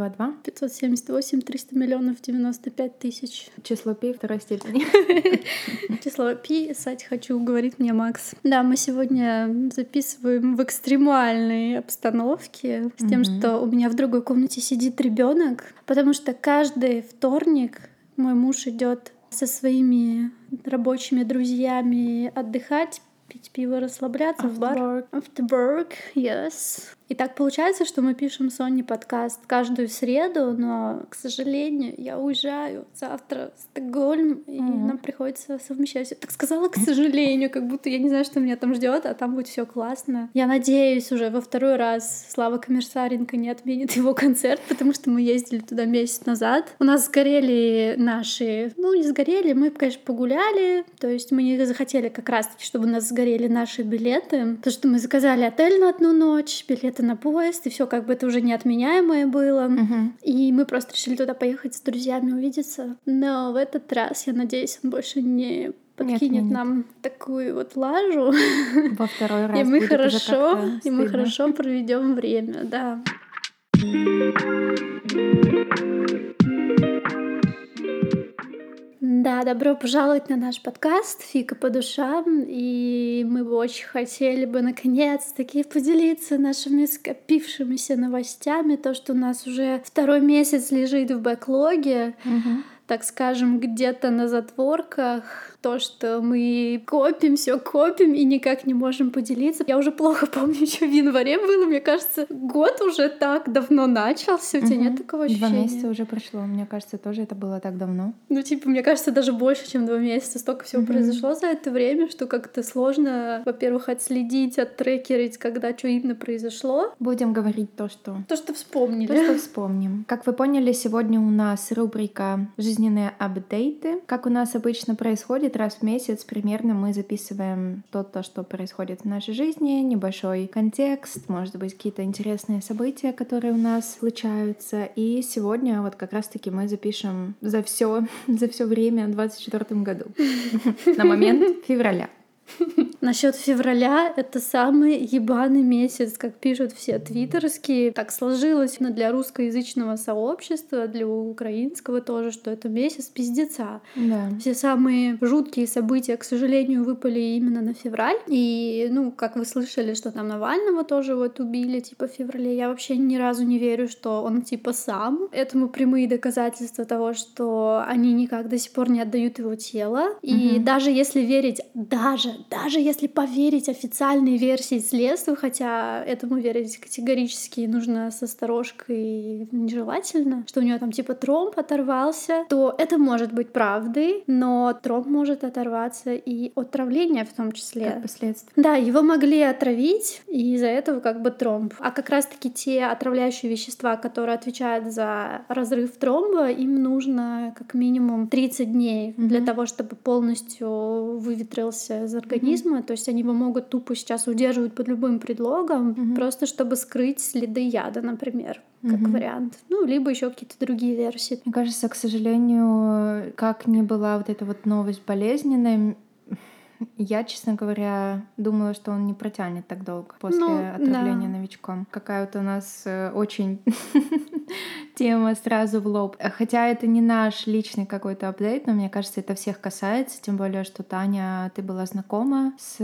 1122. 578 300 миллионов 95 тысяч. Число пи второй степени. Число пи писать хочу, говорит мне Макс. Да, мы сегодня записываем в экстремальной обстановке с тем, что у меня в другой комнате сидит ребенок, потому что каждый вторник мой муж идет со своими рабочими друзьями отдыхать, пить пиво, расслабляться в бар. After work, yes. И так получается, что мы пишем Соне подкаст каждую среду, но, к сожалению, я уезжаю завтра в Стокгольм, и mm-hmm. нам приходится совмещать. Я так сказала, к сожалению, как будто я не знаю, что меня там ждет, а там будет все классно. Я надеюсь, уже во второй раз Слава Коммерсаренко не отменит его концерт, потому что мы ездили туда месяц назад. У нас сгорели наши... Ну, не сгорели, мы, конечно, погуляли, то есть мы не захотели как раз-таки, чтобы у нас сгорели наши билеты, потому что мы заказали отель на одну ночь, билеты билеты на поезд, и все как бы это уже неотменяемое было. Угу. И мы просто решили туда поехать с друзьями увидеться. Но в этот раз, я надеюсь, он больше не подкинет нет, нам такую вот лажу. Во второй раз. И мы хорошо, и мы хорошо проведем время, да. Да, добро пожаловать на наш подкаст «Фика по душам», и мы бы очень хотели бы наконец-таки поделиться нашими скопившимися новостями, то, что у нас уже второй месяц лежит в бэклоге, угу. так скажем, где-то на затворках, то, что мы копим, все копим и никак не можем поделиться. Я уже плохо помню, что в январе было. Мне кажется, год уже так давно начался. У тебя угу. нет такого ощущения? Два месяца уже прошло. Мне кажется, тоже это было так давно. Ну, типа, мне кажется, даже больше, чем два месяца. Столько всего угу. произошло за это время, что как-то сложно, во-первых, отследить, оттрекерить, когда что именно произошло. Будем говорить то, что... То, что вспомнили. То, что вспомним. Как вы поняли, сегодня у нас рубрика «Жизненные апдейты». Как у нас обычно происходит, происходит раз в месяц примерно мы записываем то-то, что происходит в нашей жизни, небольшой контекст, может быть, какие-то интересные события, которые у нас случаются. И сегодня вот как раз-таки мы запишем за все, за все время в 2024 году на момент февраля. Насчет февраля это самый ебаный месяц, как пишут все твиттерские. Так сложилось но для русскоязычного сообщества, для украинского тоже, что это месяц пиздеца. Да. Все самые жуткие события, к сожалению, выпали именно на февраль. И, ну, как вы слышали, что там Навального тоже вот убили, типа, в феврале. Я вообще ни разу не верю, что он, типа, сам. Этому прямые доказательства того, что они никак до сих пор не отдают его тело. И угу. даже если верить, даже даже если поверить официальной версии следствия, хотя этому верить категорически нужно с осторожкой нежелательно, что у него там типа тромб оторвался, то это может быть правдой, но тромб может оторваться и от травления в том числе. Как последствия. Да, его могли отравить, и из-за этого как бы тромб. А как раз-таки те отравляющие вещества, которые отвечают за разрыв тромба, им нужно как минимум 30 дней mm-hmm. для того, чтобы полностью выветрился из организма, mm-hmm. то есть они его могут тупо сейчас удерживать под любым предлогом, mm-hmm. просто чтобы скрыть следы яда, например, как mm-hmm. вариант. Ну, либо еще какие-то другие версии. Мне кажется, к сожалению, как ни была вот эта вот новость болезненная, я, честно говоря, думала, что он не протянет так долго после ну, отравления да. новичком. Какая-то у нас э, очень тема сразу в лоб. Хотя это не наш личный какой-то апдейт, но мне кажется, это всех касается. Тем более, что Таня, ты была знакома с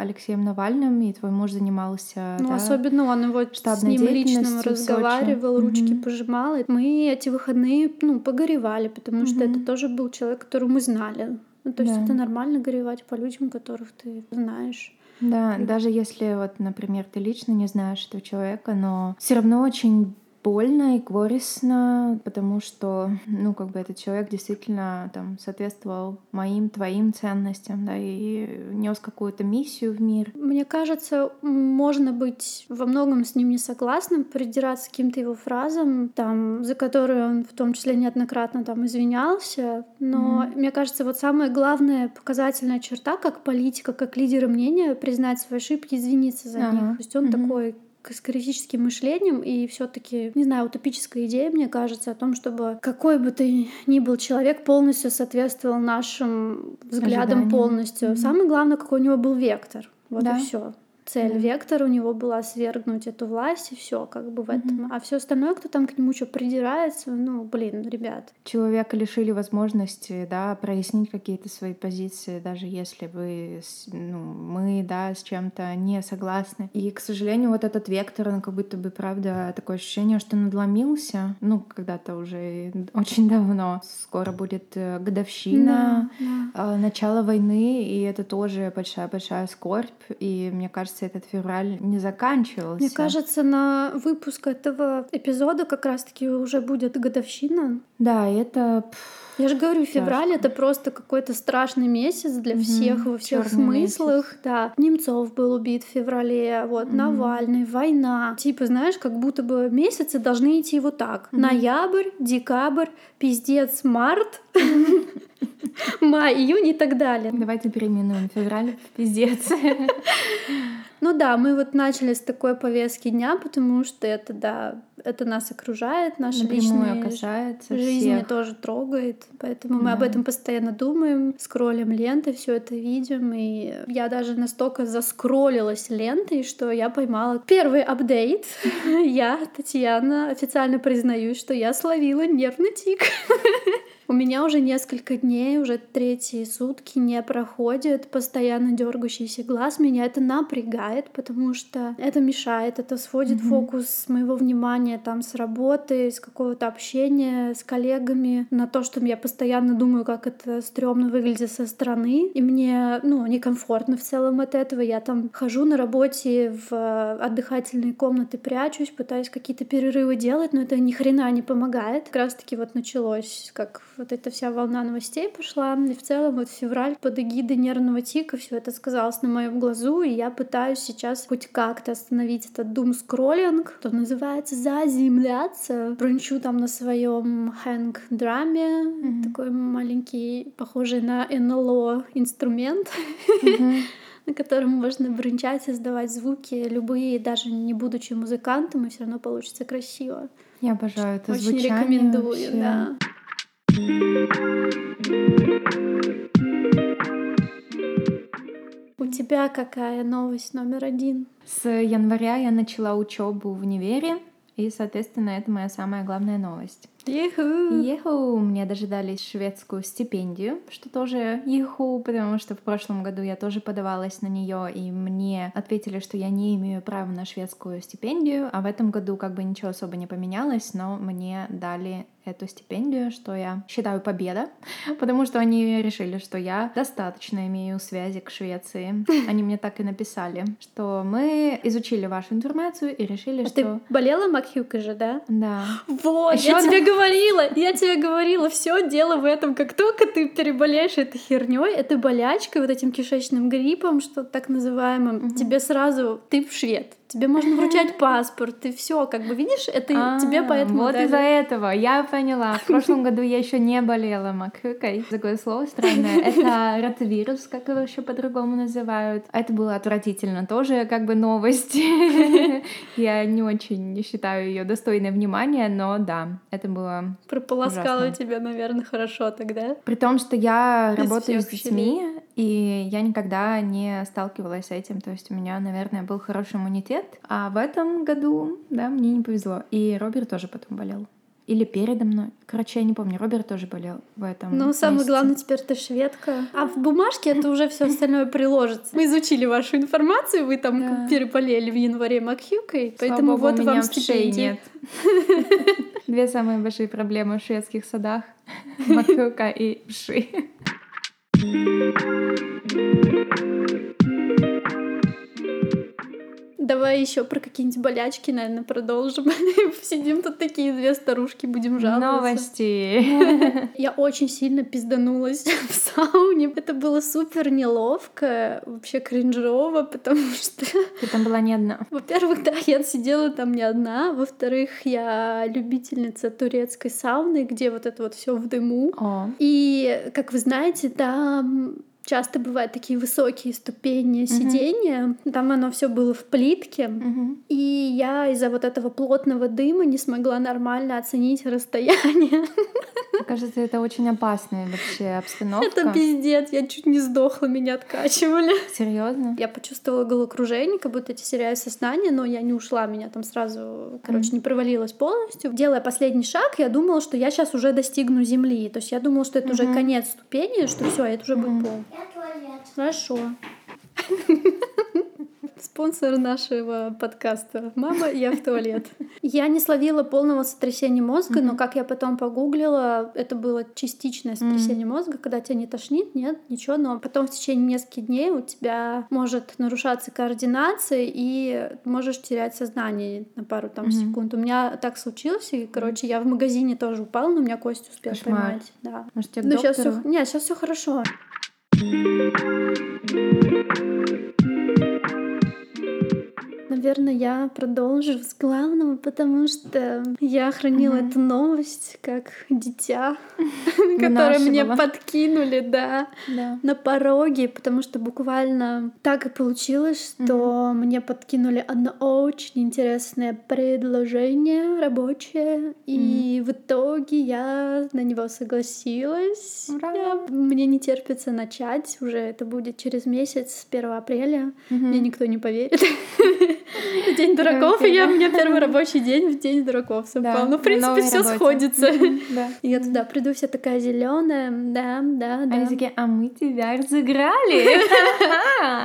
Алексеем Навальным, и твой муж занимался. Ну, да, особенно он его с ним лично разговаривал, ручки mm-hmm. пожимал. Мы эти выходные ну, погоревали, потому mm-hmm. что это тоже был человек, которого мы знали. Ну, то есть да. это нормально горевать по людям, которых ты знаешь. Да, даже если вот, например, ты лично не знаешь этого человека, но все равно очень больно и горестно, потому что, ну, как бы этот человек действительно там соответствовал моим, твоим ценностям, да, и нес какую-то миссию в мир. Мне кажется, можно быть во многом с ним не согласным, придираться к каким-то его фразам, там, за которые он в том числе неоднократно там извинялся, но mm-hmm. мне кажется, вот самая главная показательная черта, как политика, как лидера мнения, признать свои ошибки, извиниться за ага. них. То есть он mm-hmm. такой с критическим мышлением и все-таки, не знаю, утопическая идея, мне кажется, о том, чтобы какой бы ты ни был человек полностью соответствовал нашим взглядам Ожиданиям. полностью. Mm-hmm. Самое главное, какой у него был вектор. Вот да. и все. Цель, вектор у него была свергнуть эту власть, и все как бы в mm-hmm. этом. А все остальное, кто там к нему что придирается, ну, блин, ребят. Человека лишили возможности, да, прояснить какие-то свои позиции, даже если вы, ну, мы, да, с чем-то не согласны. И, к сожалению, вот этот вектор, он как будто бы, правда, такое ощущение, что надломился, ну, когда-то уже очень давно. Скоро будет э, годовщина, да, да. начала войны, и это тоже большая-большая скорбь. И мне кажется, этот февраль не заканчивался. Мне кажется, на выпуск этого эпизода как раз-таки уже будет годовщина. Да, это... Я же говорю, февраль это просто какой-то страшный месяц для всех во всех Чёрный смыслах. Месяц. Да. Немцов был убит в феврале, вот, mm Навальный, война. Типа, знаешь, как будто бы месяцы должны идти вот так. mm Ноябрь, декабрь, пиздец, март. май, июнь и так далее. Давайте переименуем февраль в пиздец. Ну да, мы вот начали с такой повестки дня, потому что это, да, это нас окружает, наша личная касается жизнь всех. тоже трогает, поэтому да. мы об этом постоянно думаем, скроллим ленты, все это видим, и я даже настолько заскроллилась лентой, что я поймала первый апдейт. Я, Татьяна, официально признаюсь, что я словила нервный тик. У меня уже несколько дней, уже третьи сутки не проходит постоянно дергающийся глаз. Меня это напрягает, потому что это мешает, это сводит mm-hmm. фокус моего внимания там с работы, с какого-то общения с коллегами на то, что я постоянно думаю, как это стрёмно выглядит со стороны. И мне, ну, некомфортно в целом от этого. Я там хожу на работе в отдыхательные комнаты, прячусь, пытаюсь какие-то перерывы делать, но это ни хрена не помогает. Как раз таки вот началось, как вот эта вся волна новостей пошла. И в целом вот февраль под эгидой нервного тика все это сказалось на моем глазу, и я пытаюсь сейчас хоть как-то остановить этот дум скроллинг, что называется заземляться. Брунчу там на своем хэнк драме, mm-hmm. такой маленький, похожий на НЛО инструмент. Mm-hmm на котором можно бренчать, создавать звуки любые, даже не будучи музыкантом, и все равно получится красиво. Я обожаю это Очень звучание. рекомендую, вообще. да. У тебя какая новость номер один? С января я начала учебу в универе, и, соответственно, это моя самая главная новость. Еху! Еху! Мне даже дали шведскую стипендию, что тоже еху, потому что в прошлом году я тоже подавалась на нее, и мне ответили, что я не имею права на шведскую стипендию, а в этом году как бы ничего особо не поменялось, но мне дали эту стипендию, что я считаю победа, потому что они решили, что я достаточно имею связи к Швеции. Они мне так и написали, что мы изучили вашу информацию и решили, а что... Ты болела Макхюкой же, да? Да. Вот, Ещё я тебе говорила, я тебе говорила, все дело в этом. Как только ты переболеешь этой херней, этой болячкой, вот этим кишечным гриппом, что так называемым, угу. тебе сразу ты в швед тебе можно вручать паспорт, ты все, как бы видишь, это а, тебе поэтому. Вот из-за этого я поняла. В прошлом году я еще не болела макхыкой. Такое слово странное. Это ротавирус, как его еще по-другому называют. Это было отвратительно. Тоже как бы новость. Я не очень считаю ее достойной внимания, но да, это было. Прополоскала тебя, наверное, хорошо тогда. При том, что я работаю с детьми, и я никогда не сталкивалась с этим. То есть у меня, наверное, был хороший иммунитет. А в этом году, да, мне не повезло. И Роберт тоже потом болел. Или передо мной. Короче, я не помню. Роберт тоже болел в этом. Ну, самое главное, теперь ты шведка. А в бумажке это уже все остальное приложится. Мы изучили вашу информацию, вы там да. переболели в январе Макхюкой, поэтому вот вам стипендия. нет. Две самые большие проблемы в шведских садах. Макхюка и вши. Thank you. Давай еще про какие-нибудь болячки, наверное, продолжим. Сидим тут такие две старушки, будем жаловаться. Новости. Я очень сильно пизданулась в сауне. Это было супер неловко, вообще кринжово, потому что... Ты там была не одна. Во-первых, да, я сидела там не одна. Во-вторых, я любительница турецкой сауны, где вот это вот все в дыму. О. И, как вы знаете, там часто бывают такие высокие ступени сидения. Mm-hmm. Там оно все было в плитке. Mm-hmm. И я из-за вот этого плотного дыма не смогла нормально оценить расстояние. Мне кажется, это очень опасная вообще обстановка. Это пиздец, я чуть не сдохла, меня откачивали. Серьезно? Я почувствовала головокружение, как будто я теряю сознание, но я не ушла, меня там сразу, короче, mm. не провалилась полностью. Делая последний шаг, я думала, что я сейчас уже достигну земли. То есть я думала, что это mm-hmm. уже конец ступени, что все, это уже mm-hmm. будет пол. Хорошо. Спонсор нашего подкаста. Мама, я в туалет. Я не словила полного сотрясения мозга, но как я потом погуглила, это было частичное сотрясение мозга, когда тебя не тошнит, нет, ничего, но потом в течение нескольких дней у тебя может нарушаться координация и можешь терять сознание на пару там секунд. У меня так случилось, и, короче, я в магазине тоже упала, но у меня кость успел Кошмар. поймать. Да. Может, тебе сейчас все... Нет, сейчас все хорошо. Thank you. Наверное, я продолжу с главного, потому что я хранила угу. эту новость как дитя, которое мне подкинули, да, на пороге, потому что буквально так и получилось, что мне подкинули одно очень интересное предложение рабочее, и в итоге я на него согласилась. Мне не терпится начать, уже это будет через месяц, 1 апреля. Мне никто не поверит. День дураков, и я, у меня первый рабочий день в День дураков совпал. Ну, в принципе, все сходится. Я туда приду вся такая зеленая, да, да, да. Они такие, а мы тебя разыграли.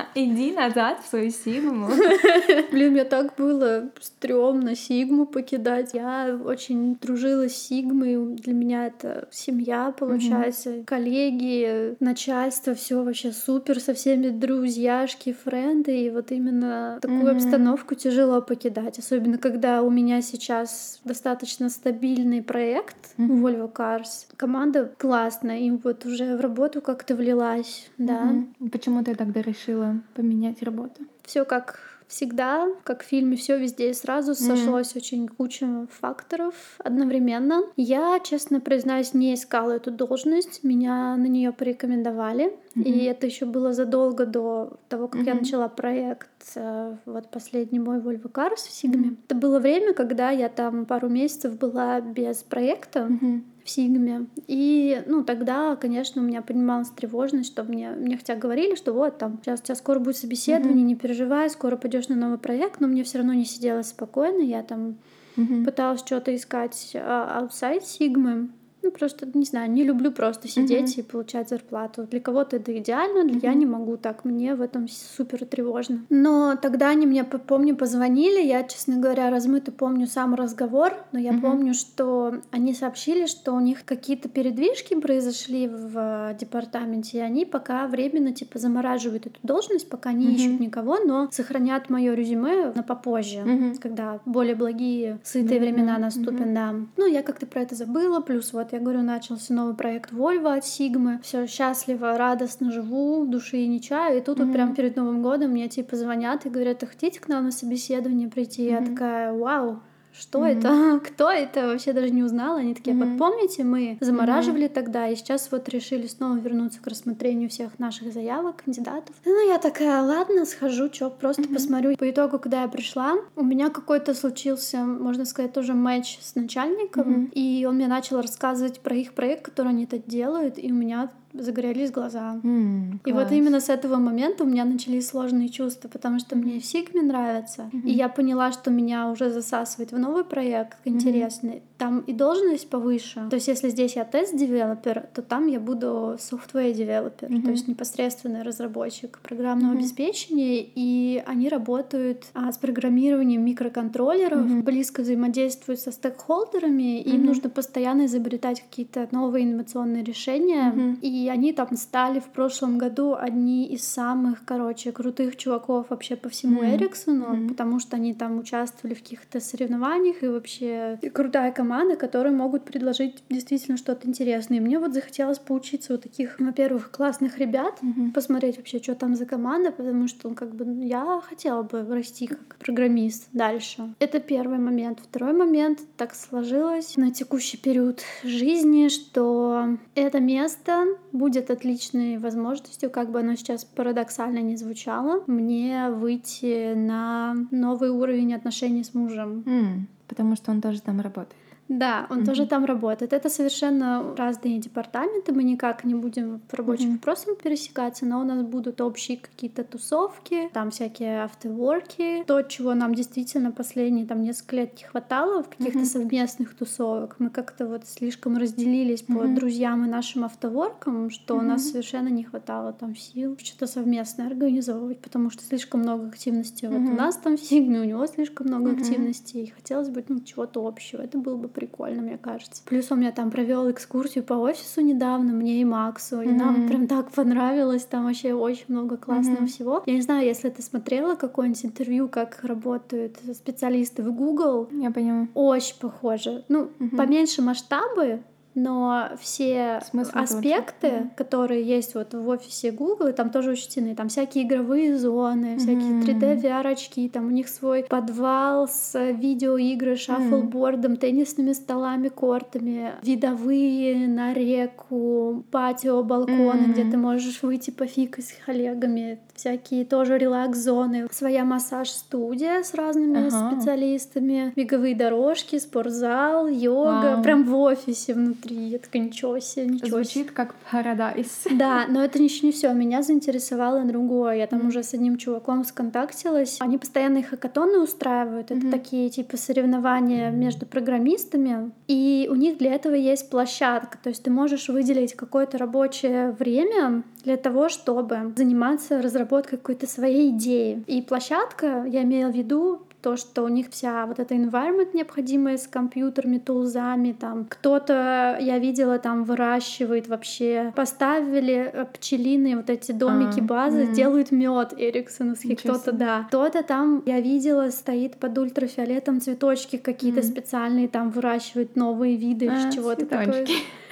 Иди назад в свою Сигму. Блин, мне так было стрёмно Сигму покидать. Я очень дружила с Сигмой. Для меня это семья, получается. Коллеги, начальство, все вообще супер. Со всеми друзьяшки, френды. И вот именно такую обстановку обстановку тяжело покидать, особенно когда у меня сейчас достаточно стабильный проект mm-hmm. Volvo Cars. Команда классная, им вот уже в работу как-то влилась, да. Mm-hmm. Почему ты тогда решила поменять работу? Все как всегда, как в фильме, все везде и сразу сошлось mm. очень куча факторов одновременно. Я, честно признаюсь, не искала эту должность, меня на нее порекомендовали, mm-hmm. и это еще было задолго до того, как mm-hmm. я начала проект. Э, вот последний мой Volvo Cars в Сигме. Mm-hmm. Это было время, когда я там пару месяцев была без проекта. Mm-hmm в Сигме. И, ну, тогда, конечно, у меня поднималась тревожность, что мне, мне хотя говорили, что вот там сейчас, сейчас скоро будет собеседование, mm-hmm. не переживай, скоро пойдешь на новый проект, но мне все равно не сидела спокойно, я там mm-hmm. пыталась что-то искать а, outside Сигмы, ну, просто, не знаю, не люблю просто сидеть mm-hmm. и получать зарплату. Для кого-то это идеально, для mm-hmm. я не могу так. Мне в этом супер тревожно. Но тогда они мне, помню, позвонили. Я, честно говоря, размыто помню сам разговор, но я mm-hmm. помню, что они сообщили, что у них какие-то передвижки произошли в департаменте, и они пока временно, типа, замораживают эту должность, пока не mm-hmm. ищут никого, но сохранят мое резюме на попозже, mm-hmm. когда более благие, сытые mm-hmm. времена наступят, mm-hmm. да. Ну, я как-то про это забыла, плюс вот я говорю, начался новый проект Вольва от Сигмы. Все счастливо, радостно живу, души не чаю. И тут mm-hmm. вот прям перед Новым годом мне типа звонят и говорят, а хотите к нам на собеседование прийти? Mm-hmm. Я такая, вау, что mm-hmm. это, кто это, вообще даже не узнала. Они такие, mm-hmm. помните, мы замораживали mm-hmm. тогда, и сейчас вот решили снова вернуться к рассмотрению всех наших заявок, кандидатов. Ну, я такая, ладно, схожу, чё, просто mm-hmm. посмотрю. По итогу, когда я пришла, у меня какой-то случился, можно сказать, тоже матч с начальником, mm-hmm. и он мне начал рассказывать про их проект, который они тут делают, и у меня загорелись глаза. Mm, и вот именно с этого момента у меня начались сложные чувства, потому что мне Сигме нравится. Mm-hmm. И я поняла, что меня уже засасывает в новый проект интересный. Mm-hmm. Там и должность повыше. То есть если здесь я test-developer, то там я буду software-developer, mm-hmm. то есть непосредственный разработчик программного mm-hmm. обеспечения. И они работают а, с программированием микроконтроллеров, mm-hmm. близко взаимодействуют со стейкхолдерами, mm-hmm. им нужно постоянно изобретать какие-то новые инновационные решения. Mm-hmm. И и они там стали в прошлом году одни из самых, короче, крутых чуваков вообще по всему mm-hmm. Эриксону, mm-hmm. потому что они там участвовали в каких-то соревнованиях, и вообще крутая команда, которые могут предложить действительно что-то интересное. И мне вот захотелось поучиться у таких, во-первых, классных ребят, mm-hmm. посмотреть вообще, что там за команда, потому что, ну, как бы, я хотела бы расти как программист дальше. Это первый момент. Второй момент, так сложилось на текущий период жизни, что это место будет отличной возможностью, как бы оно сейчас парадоксально не звучало, мне выйти на новый уровень отношений с мужем. Mm, потому что он тоже там работает. Да, он mm-hmm. тоже там работает. Это совершенно разные департаменты. Мы никак не будем в рабочих mm-hmm. вопросах пересекаться, но у нас будут общие какие-то тусовки, там всякие автоворки. То, чего нам действительно последние там несколько лет не хватало в каких-то mm-hmm. совместных тусовок. Мы как-то вот слишком разделились mm-hmm. по друзьям и нашим автоворкам, что mm-hmm. у нас совершенно не хватало там сил что-то совместное организовывать, потому что слишком много активности. Mm-hmm. Вот у нас там в Сигме, у него слишком много mm-hmm. активностей. И хотелось бы ну, чего-то общего. Это было бы прикольно, мне кажется. Плюс он меня там провел экскурсию по офису недавно, мне и Максу, и mm-hmm. нам прям так понравилось, там вообще очень много классного mm-hmm. всего. Я не знаю, если ты смотрела какое-нибудь интервью, как работают специалисты в Google. Я поняла. Очень похоже. Ну, mm-hmm. поменьше масштабы, но все Смысл аспекты, да. которые есть вот в офисе Google, там тоже учтены. Там всякие игровые зоны, всякие 3D VR-очки, там у них свой подвал с видеоигры, шаффлбордом, теннисными столами, кортами, видовые на реку, патио, балконы, где ты можешь выйти пофикать с коллегами, всякие тоже релакс-зоны, своя массаж-студия с разными ага. специалистами, беговые дорожки, спортзал, йога, Вау. прям в офисе внутри. Такая, ничего себе, ничего Звучит как парадайз. Да, но это еще не все. Меня заинтересовало другое. Я там уже с одним чуваком сконтактилась. Они постоянно хакатоны устраивают. Это mm-hmm. такие типа соревнования между программистами. И у них для этого есть площадка. То есть ты можешь выделить какое-то рабочее время для того, чтобы заниматься разработкой какой-то своей идеи. И площадка, я имею в виду то, что у них вся вот эта environment необходимая с компьютерами, тулзами, там кто-то, я видела, там выращивает вообще, поставили э, пчелиные вот эти домики, а, базы, mm-hmm. делают мед эриксоновский, кто-то, да. Кто-то там, я видела, стоит под ультрафиолетом цветочки какие-то mm-hmm. специальные, там выращивают новые виды, а, чего-то такое.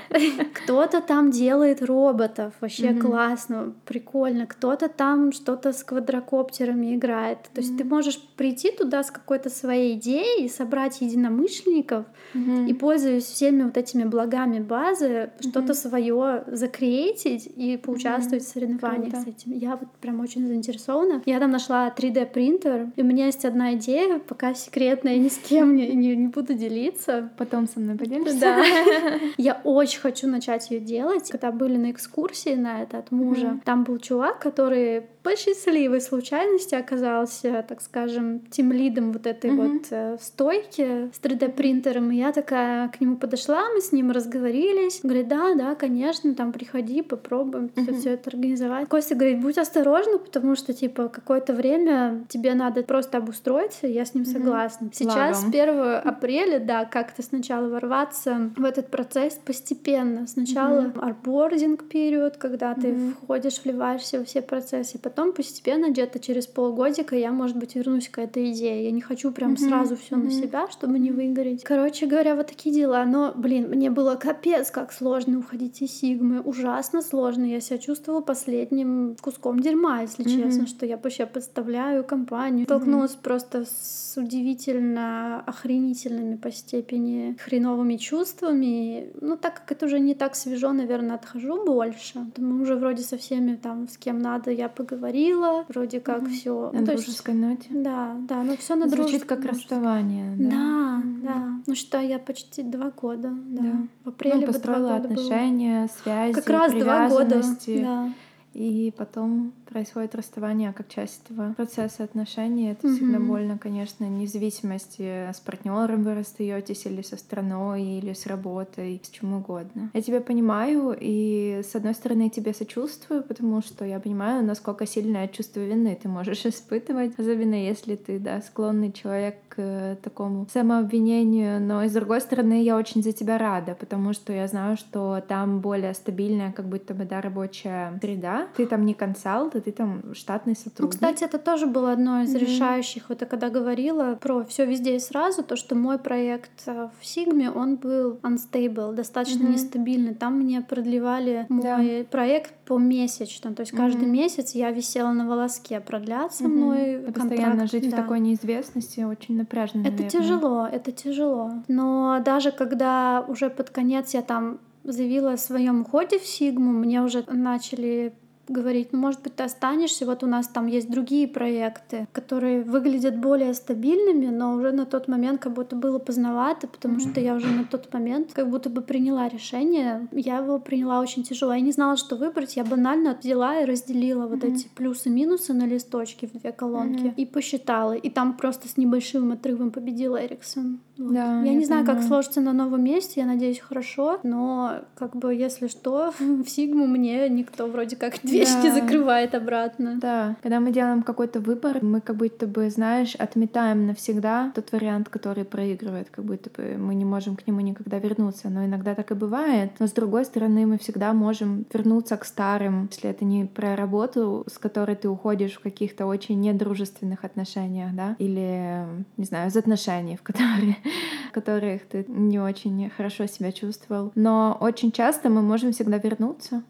Кто-то там делает роботов, вообще mm-hmm. классно, прикольно. Кто-то там что-то с квадрокоптерами играет. То есть mm-hmm. ты можешь прийти туда с какой-то своей идеей, собрать единомышленников mm-hmm. и, пользуясь всеми вот этими благами базы, что-то свое закреатить и поучаствовать в соревнованиях Круто. с этим. Я вот прям очень заинтересована. Я там нашла 3D принтер, и у меня есть одна идея, пока секретная, ни с кем не, не, не буду делиться. Потом со мной поделишься? Да. Я очень очень хочу начать ее делать. Когда были на экскурсии на это от мужа, mm-hmm. там был чувак, который по счастливой случайности оказался, так скажем, тем лидом вот этой mm-hmm. вот э, стойки с 3D-принтером. И я такая к нему подошла, мы с ним разговорились. Говорит, да, да, конечно, там приходи, попробуем mm-hmm. все это организовать. Костя говорит, будь осторожна, потому что, типа, какое-то время тебе надо просто обустроиться, я с ним mm-hmm. согласна. Сейчас, Лагом. 1 апреля, да, как-то сначала ворваться в этот процесс постепенно. Сначала mm-hmm. арбординг период, когда ты mm-hmm. входишь, вливаешься во все процессы, потом постепенно, где-то через полгодика, я, может быть, вернусь к этой идее. Я не хочу прям mm-hmm. сразу все mm-hmm. на себя, чтобы не выгореть. Короче говоря, вот такие дела. Но, блин, мне было капец как сложно уходить из Сигмы. Ужасно сложно. Я себя чувствовала последним куском дерьма, если mm-hmm. честно, что я вообще подставляю компанию. Столкнулась mm-hmm. просто с удивительно охренительными по степени хреновыми чувствами. Ну, так как это уже не так свежо, наверное, отхожу больше. Мы уже вроде со всеми там, с кем надо, я поговорила говорила, вроде как mm-hmm. все. На ну, дружеской есть, ноте. Да, да, но все на Звучит как расставание. Да, да. Mm-hmm. да. Ну что, я почти два года, да. да. В апреле ну, построила отношения, было. связи, как раз два года. Да. И потом происходит расставание как часть этого процесса отношений. Это mm-hmm. всегда больно, конечно, независимости с партнером вы расстаетесь или со страной, или с работой, с чем угодно. Я тебя понимаю, и с одной стороны я тебе сочувствую, потому что я понимаю, насколько сильное чувство вины ты можешь испытывать, особенно если ты, да, склонный человек к такому самообвинению. Но и с другой стороны, я очень за тебя рада, потому что я знаю, что там более стабильная, как будто бы, да, рабочая среда. Ты там не консалт, ты там штатный ну, сотрудник. Ну, кстати, это тоже было одно из mm-hmm. решающих. Вот я когда говорила про все везде и сразу, то, что мой проект э, в Сигме, он был unstable, достаточно mm-hmm. нестабильный. Там мне продлевали мой да. проект помесячно. То есть mm-hmm. каждый месяц я висела на волоске, продлятся mm-hmm. мной и контракт. Постоянно жить да. в такой неизвестности очень напряжно. Это наверное. тяжело, это тяжело. Но даже когда уже под конец я там заявила о своем уходе в Сигму, мне уже начали говорить, ну, может быть, ты останешься, вот у нас там есть другие проекты, которые выглядят более стабильными, но уже на тот момент как будто было поздновато, потому что я уже на тот момент как будто бы приняла решение. Я его приняла очень тяжело. Я не знала, что выбрать. Я банально взяла и разделила вот эти плюсы-минусы на листочке в две колонки и посчитала. И там просто с небольшим отрывом победил Эриксон. Вот. Да, я, я не знаю, понимаю. как сложится на новом месте, я надеюсь, хорошо, но как бы если что, в Сигму мне никто вроде как дверьки да. закрывает обратно. Да, когда мы делаем какой-то выбор, мы как будто бы, знаешь, отметаем навсегда тот вариант, который проигрывает, как будто бы мы не можем к нему никогда вернуться, но иногда так и бывает. Но с другой стороны, мы всегда можем вернуться к старым, если это не про работу, с которой ты уходишь в каких-то очень недружественных отношениях, да, или, не знаю, из отношений, в которые которых ты не очень хорошо себя чувствовал. Но очень часто мы можем всегда вернуться.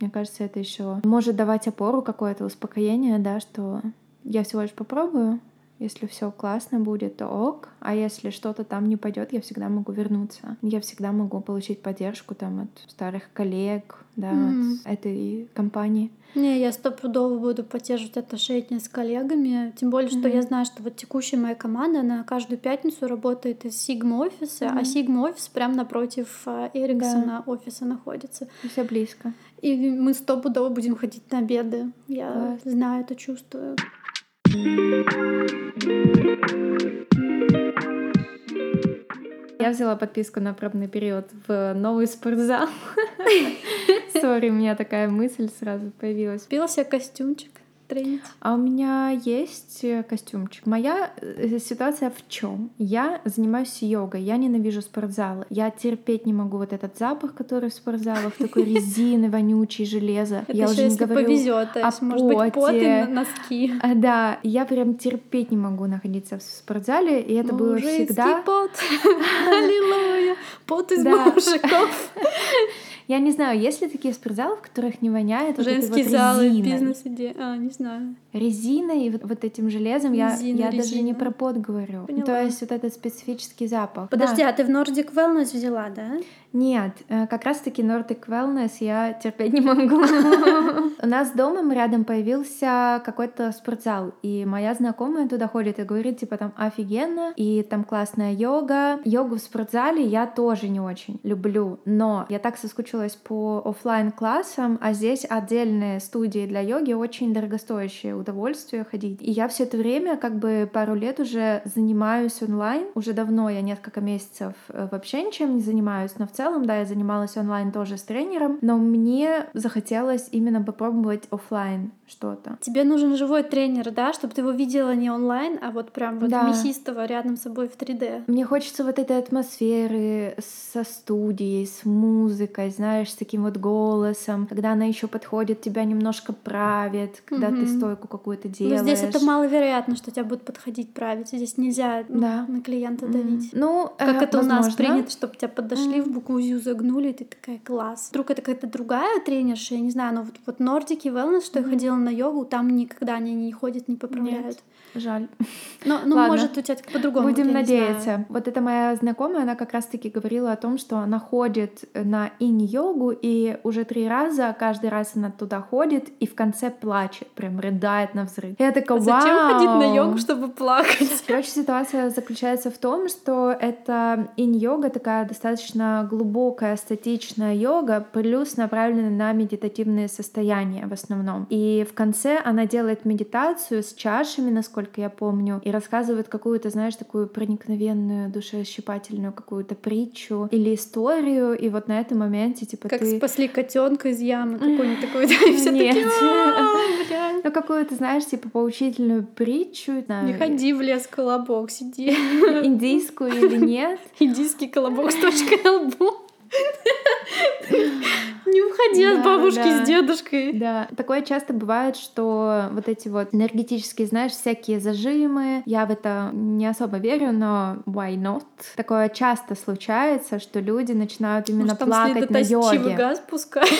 Мне кажется, это еще может давать опору, какое-то успокоение, да, что я всего лишь попробую, если все классно будет, то ок. А если что-то там не пойдет, я всегда могу вернуться. Я всегда могу получить поддержку там от старых коллег, да, mm. от этой компании. Не, я стопудово буду поддерживать отношения с коллегами. Тем более, что mm-hmm. я знаю, что вот текущая моя команда, она каждую пятницу работает из Sigma офиса, mm-hmm. а Sigma офис прямо напротив а, Эриксона да. офиса находится. Все близко. И мы стопудово будем ходить на обеды. Я Класс. знаю это, чувствую. Я взяла подписку на пробный период в новый спортзал. Сори, у меня такая мысль сразу появилась. Себе костюмчик тренить? А у меня есть э, костюмчик. Моя э, ситуация в чем? Я занимаюсь йогой, я ненавижу спортзалы. Я терпеть не могу вот этот запах, который в спортзалах, такой резины, вонючий, железо. я уже не говорю повезет, есть, может быть, пот и носки. А, да, я прям терпеть не могу находиться в спортзале, и это было всегда... пот, аллилуйя, пот из мужиков. Я не знаю, есть ли такие спортзалы, в которых не воняет Женские вот залы, бизнес-идеи, а, не знаю. Резина и вот, вот этим железом, резина, я, я даже не про пот говорю. Поняла. То есть вот этот специфический запах. Подожди, да. а ты в Nordic Wellness взяла, да? Нет, э, как раз-таки Nordic Wellness я терпеть не могу. У нас домом рядом появился какой-то спортзал, и моя знакомая туда ходит и говорит, типа, там офигенно, и там классная йога. Йогу в спортзале я тоже не очень люблю, но я так соскучилась по офлайн классам а здесь отдельные студии для йоги, очень дорогостоящее удовольствие ходить. И я все это время, как бы пару лет уже занимаюсь онлайн, уже давно, я несколько месяцев э, вообще ничем не занимаюсь, но в целом целом, да, я занималась онлайн тоже с тренером, но мне захотелось именно попробовать офлайн что-то. Тебе нужен живой тренер, да, чтобы ты его видела не онлайн, а вот прям вот да. мясистого рядом с собой в 3D. Мне хочется вот этой атмосферы со студией, с музыкой, знаешь, с таким вот голосом, когда она еще подходит, тебя немножко правит, когда угу. ты стойку какую-то делаешь. Но здесь это маловероятно, что тебя будут подходить править. Здесь нельзя да. на клиента давить. Ну, как э, это возможно. у нас принято, чтобы тебя подошли mm. в букву узю загнули, и ты такая, класс. Вдруг это какая-то другая тренерша, я не знаю, но вот, вот Нордики Wellness, что mm-hmm. я ходила на йогу, там никогда они не ходят, не поправляют. Нет. Жаль. Но, ну, Ладно. может, у тебя по-другому. Будем надеяться. Вот эта моя знакомая, она как раз-таки говорила о том, что она ходит на инь-йогу, и уже три раза, каждый раз она туда ходит, и в конце плачет, прям рыдает на взрыв. Я такая, Вау! Зачем ходить на йогу, чтобы плакать? Короче, ситуация заключается в том, что это инь-йога такая достаточно глубокая, статичная йога, плюс направлена на медитативные состояния в основном. И в конце она делает медитацию с чашами, насколько насколько я помню, и рассказывают какую-то, знаешь, такую проникновенную, душещипательную какую-то притчу или историю, и вот на этом моменте, типа, как ты... спасли котенка из ямы, какой-нибудь такой, и все такие, ну, какую-то, знаешь, типа, поучительную притчу. Не ходи в лес колобок, сиди. Индийскую или нет. Индийский колобок с точкой на лбу. Не уходи от бабушки с дедушкой. Да, такое часто бывает, что вот эти вот энергетические, знаешь, всякие зажимы, я в это не особо верю, но why not? Такое часто случается, что люди начинают именно плакать на йоге. газ пускает.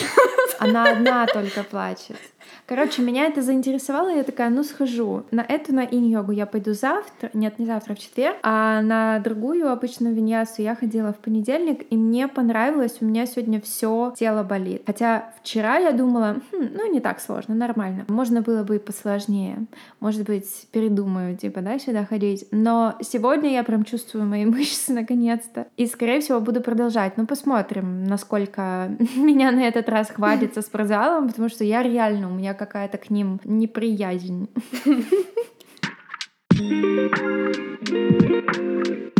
Она одна только плачет. Короче, меня это заинтересовало, и я такая, ну схожу. На эту, на инь-йогу я пойду завтра, нет, не завтра, в четверг, а на другую обычную виньясу я ходила в понедельник, и мне понравилось, у меня сегодня все тело болит. Хотя вчера я думала, хм, ну не так сложно, нормально. Можно было бы и посложнее. Может быть, передумаю, типа, да, сюда ходить. Но сегодня я прям чувствую мои мышцы наконец-то. И, скорее всего, буду продолжать. Ну, посмотрим, насколько меня на этот раз хватит со спортзалом, потому что я реально, меня какая-то к ним неприязнь.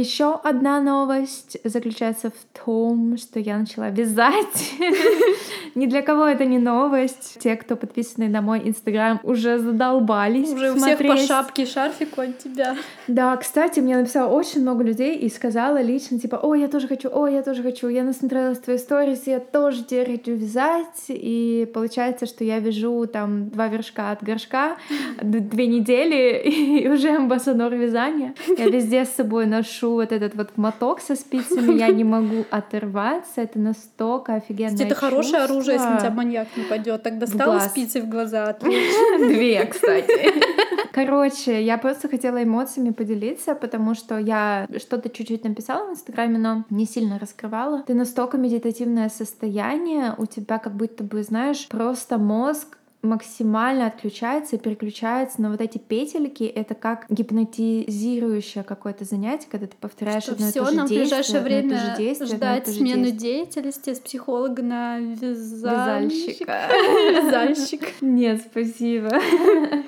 Еще одна новость заключается в том, что я начала вязать. Ни для кого это не новость. Те, кто подписаны на мой инстаграм, уже задолбались Уже у всех по шапке шарфику от тебя. Да, кстати, мне написало очень много людей и сказала лично, типа, о, я тоже хочу, о, я тоже хочу. Я насмотрелась твои сторис, я тоже теперь хочу вязать. И получается, что я вяжу там два вершка от горшка, две недели, и уже амбассадор вязания. Я везде с собой ношу вот этот вот моток со спицами, я не могу оторваться, это настолько офигенно. Это хорошее оружие, если тебя маньяк нападет. Так достала спицы в глаза. Две, кстати. Короче, я просто хотела эмоциями поделиться, потому что я что-то чуть-чуть написала в Инстаграме, но не сильно раскрывала. Ты настолько медитативное состояние, у тебя как будто бы, знаешь, просто мозг максимально отключается и переключается на вот эти петельки. Это как гипнотизирующее какое-то занятие, когда ты повторяешь что одно и то же нам действие. в ближайшее время действие, ждать смену действие. деятельности с психолога на вязальщика. Вязальщик. Нет, спасибо.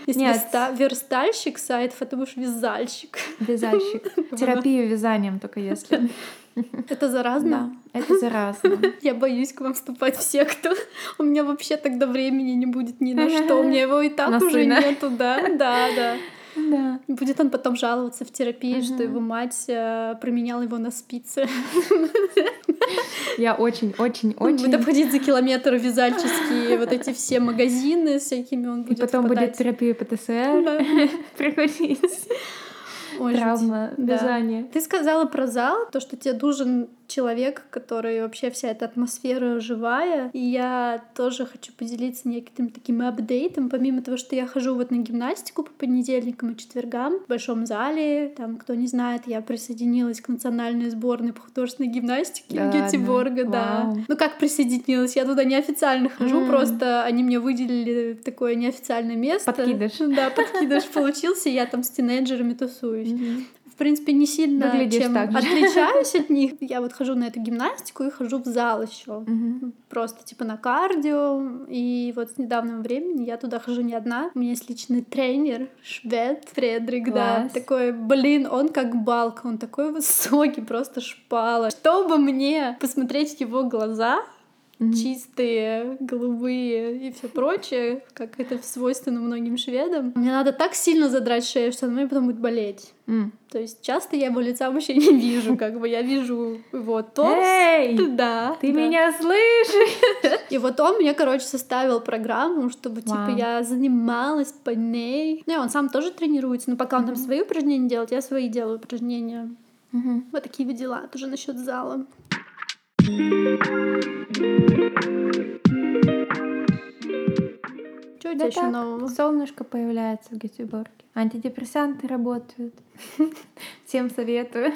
Нет. верстальщик сайтов, это будешь вязальщик. Вязальщик. Терапию вязанием только если. Это заразно? Да, это заразно. Я боюсь к вам вступать в секту. У меня вообще тогда времени не будет ни на что. У меня его и так уже нету, да, да, да. Да. Будет он потом жаловаться в терапии, угу. что его мать э, променяла его на спицы. Я очень, очень, очень. Будет обходить за километр вязальческие вот эти все магазины всякими он будет. И потом будет терапия ПТСР приходить. Ой, Травма. Да. Ты сказала про зал, то, что тебе нужен человек, который вообще вся эта атмосфера живая. И я тоже хочу поделиться неким таким апдейтом. Помимо того, что я хожу вот на гимнастику по понедельникам и четвергам в большом зале. Там, кто не знает, я присоединилась к национальной сборной по художественной гимнастике да, Гетеборга, да. Вау. Ну как присоединилась? Я туда неофициально хожу, mm. просто они мне выделили такое неофициальное место. Подкидыш. Да, подкидыш получился, я там с тинейджерами тусуюсь. Mm-hmm в принципе, не сильно Выглядишь чем отличаюсь от них. Я вот хожу на эту гимнастику и хожу в зал еще. Угу. Просто типа на кардио. И вот с недавнего времени я туда хожу не одна. У меня есть личный тренер, швед Фредрик, Класс. да. Такой, блин, он как балка, он такой высокий, просто шпала. Чтобы мне посмотреть его глаза, mm-hmm. чистые, голубые и все прочее, как это свойственно многим шведам. Мне надо так сильно задрать шею, что она мне потом будет болеть. Mm. То есть часто я его лица вообще не вижу, как бы я вижу его торс. Эй, да, ты да. меня слышишь? И вот он мне, короче, составил программу, чтобы, типа, я занималась по ней. Ну, он сам тоже тренируется, но пока он там свои упражнения делает, я свои делаю упражнения. Вот такие вот дела. Тоже насчет зала. Что у тебя еще нового? Солнышко появляется в Гетеборге. Антидепрессанты работают. Всем советую.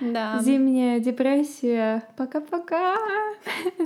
Да. Зимняя депрессия. Пока-пока.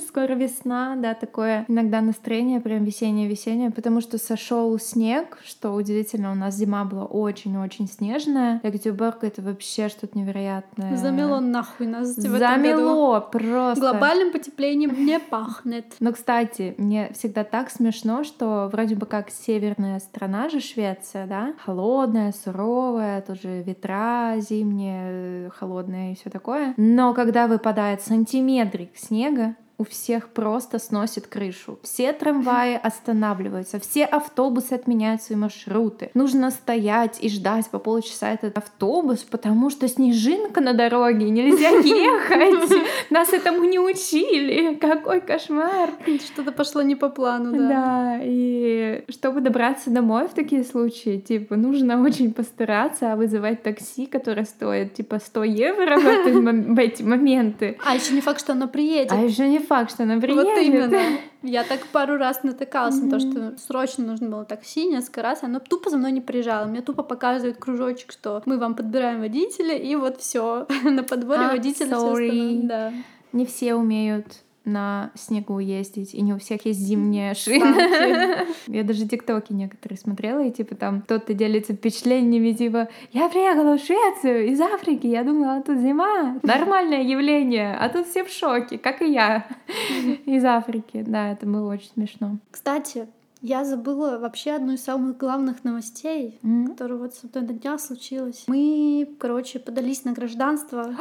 Скоро весна, да, такое иногда настроение прям весеннее-весеннее, потому что сошел снег, что удивительно, у нас зима была очень-очень снежная. Екатеринбург — это вообще что-то невероятное. Замело нахуй нас Замело просто. Глобальным потеплением не пахнет. Но, кстати, мне всегда так смешно, что вроде бы как северная страна же Швеция, да, холодная, суровая, тоже ветра зимние, холодные и все такое. Но когда выпадает сантиметрик снега, у всех просто сносит крышу. Все трамваи останавливаются, все автобусы отменяют свои маршруты. Нужно стоять и ждать по полчаса этот автобус, потому что снежинка на дороге, нельзя ехать. Нас этому не учили. Какой кошмар. Что-то пошло не по плану, да. Да, и чтобы добраться домой в такие случаи, типа, нужно очень постараться, а вызывать такси, которое стоит, типа, 100 евро в, эти моменты. А еще не факт, что оно приедет. А еще не факт, что она приедет. Вот именно. Я так пару раз натыкалась mm-hmm. на то, что срочно нужно было такси несколько раз, оно тупо за мной не приезжало. Мне тупо показывают кружочек, что мы вам подбираем водителя, и вот все на подборе а, водителя. Sorry. Да. Не все умеют на снегу ездить, и не у всех есть зимняя шина. Я даже тиктоки некоторые смотрела, и типа там кто-то делится впечатлениями, типа «Я приехала в Швецию из Африки, я думала, тут зима, нормальное явление, а тут все в шоке, как и я из Африки». Да, это было очень смешно. Кстати, я забыла вообще одну из самых главных новостей, mm-hmm. которая вот с этого дня случилась. Мы, короче, подались на гражданство.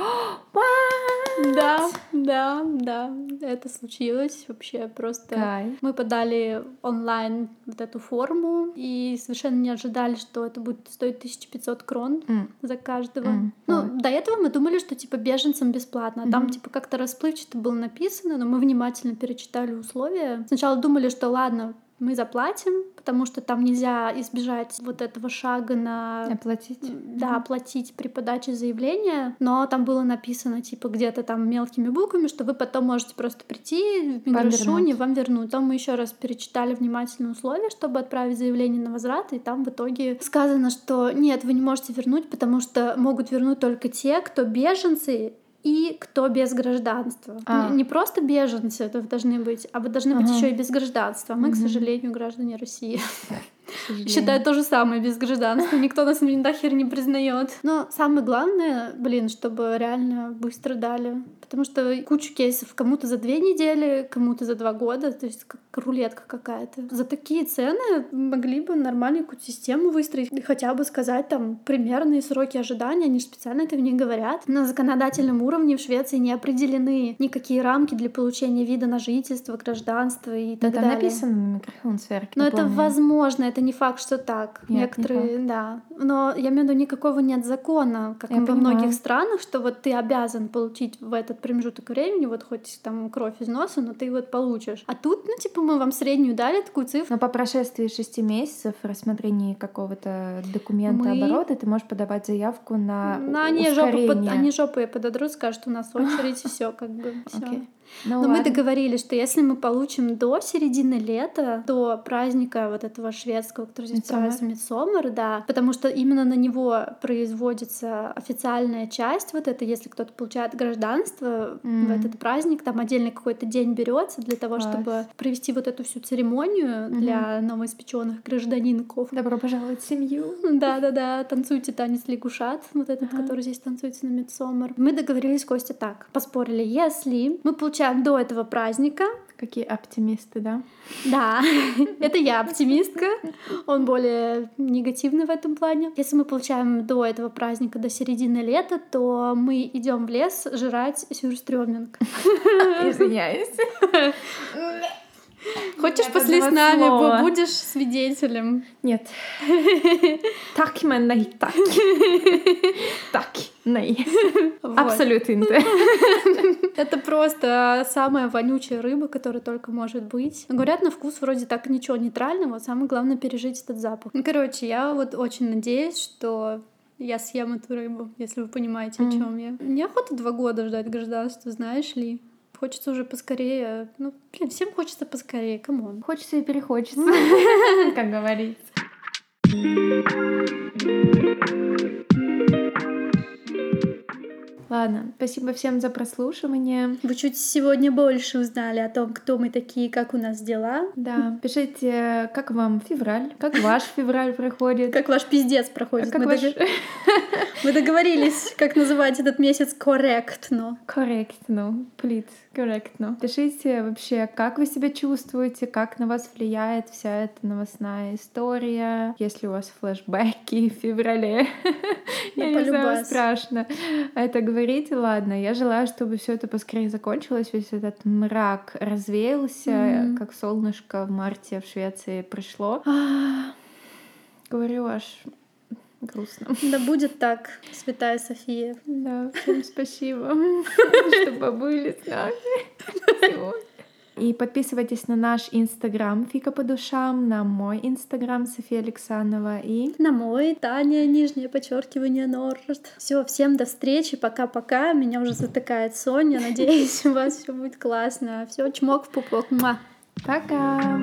Да, да, да, это случилось вообще просто. Кайф. Мы подали онлайн вот эту форму и совершенно не ожидали, что это будет стоить 1500 крон mm. за каждого. Mm. Ну, mm. до этого мы думали, что типа беженцам бесплатно, а mm-hmm. там типа как-то расплывчато было написано, но мы внимательно перечитали условия. Сначала думали, что ладно, мы заплатим, потому что там нельзя избежать вот этого шага на... Оплатить. Да, оплатить при подаче заявления, но там было написано, типа, где-то там мелкими буквами, что вы потом можете просто прийти в Миграшуне, вам вернуть. Там мы еще раз перечитали внимательно условия, чтобы отправить заявление на возврат, и там в итоге сказано, что нет, вы не можете вернуть, потому что могут вернуть только те, кто беженцы и кто без гражданства. А. Не просто беженцы это должны быть, а вы должны ага. быть еще и без гражданства. Мы, угу. к сожалению, граждане России. Считаю то же самое без гражданства. Никто нас нахер не признает. Но самое главное, блин, чтобы реально быстро дали. Потому что кучу кейсов кому-то за две недели, кому-то за два года. То есть как рулетка какая-то. За такие цены могли бы нормальную какую-то систему выстроить. И хотя бы сказать там примерные сроки ожидания. Они же специально это в них говорят. На законодательном уровне в Швеции не определены никакие рамки для получения вида на жительство, гражданство и так Но далее. Это написано на микрофон-сверке. Но это возможно, это не факт, что так. Нет, Некоторые, не да. Но я имею в виду, никакого нет закона, как я во понимаю. многих странах, что вот ты обязан получить в этот промежуток времени, вот хоть там кровь из носа, но ты вот получишь. А тут, ну, типа, мы вам среднюю дали такую цифру. Но по прошествии шести месяцев рассмотрения какого-то документа мы... оборота ты можешь подавать заявку на ну, они жопу, под... они жопы пододрут, скажут, у нас очередь, все как бы. Все. Ну, Но ладно. мы договорились, что если мы получим до середины лета, до праздника вот этого шведского, который здесь празднуется Мидсомер, да, потому что именно на него производится официальная часть вот это, если кто-то получает гражданство mm. в этот праздник, там отдельный какой-то день берется для того, Класс. чтобы провести вот эту всю церемонию mm-hmm. для новоиспеченных гражданинков. Добро пожаловать в семью. Да-да-да, танцуйте танец лягушат, вот этот, uh-huh. который здесь танцуется на Мидсомер. Мы договорились, Костя, так, поспорили, если мы получаем получаем до этого праздника. Какие оптимисты, да? Да, это я оптимистка. Он более негативный в этом плане. Если мы получаем до этого праздника, до середины лета, то мы идем в лес жрать сюрстрёминг. Извиняюсь. Хочешь после с нами, слова. будешь свидетелем? Нет. Так, men nej, tack. Так, nej. Абсолютно inte. Это просто самая вонючая рыба, которая только может быть. Говорят, на вкус вроде так ничего нейтрального, самое главное пережить этот запах. Ну, короче, я вот очень надеюсь, что я съем эту рыбу, если вы понимаете, о чем я. Неохота два года ждать гражданства, знаешь ли. Хочется уже поскорее. Ну, блин, всем хочется поскорее, come on. Хочется и перехочется, как говорится. Ладно, спасибо всем за прослушивание. Вы чуть сегодня больше узнали о том, кто мы такие, как у нас дела. Да, пишите, как вам февраль, как ваш февраль проходит. Как ваш пиздец проходит. Как мы, ваш... дог... мы договорились, как называть этот месяц корректно. Корректно, please корректно. Пишите вообще, как вы себя чувствуете, как на вас влияет вся эта новостная история, если у вас флешбеки в феврале. Я не знаю, страшно это говорить. Ладно, я желаю, чтобы все это поскорее закончилось, весь этот мрак развеялся, как солнышко в марте в Швеции пришло. Говорю, аж грустно. Да будет так, Святая София. Да, всем спасибо, что побыли с нами И подписывайтесь на наш инстаграм Фика по душам, на мой инстаграм София Александрова и на мой Таня, нижнее подчеркивание Норд. Все, всем до встречи, пока-пока. Меня уже затыкает Соня. Надеюсь, у вас все будет классно. Все, чмок в пупок. Ма. Пока.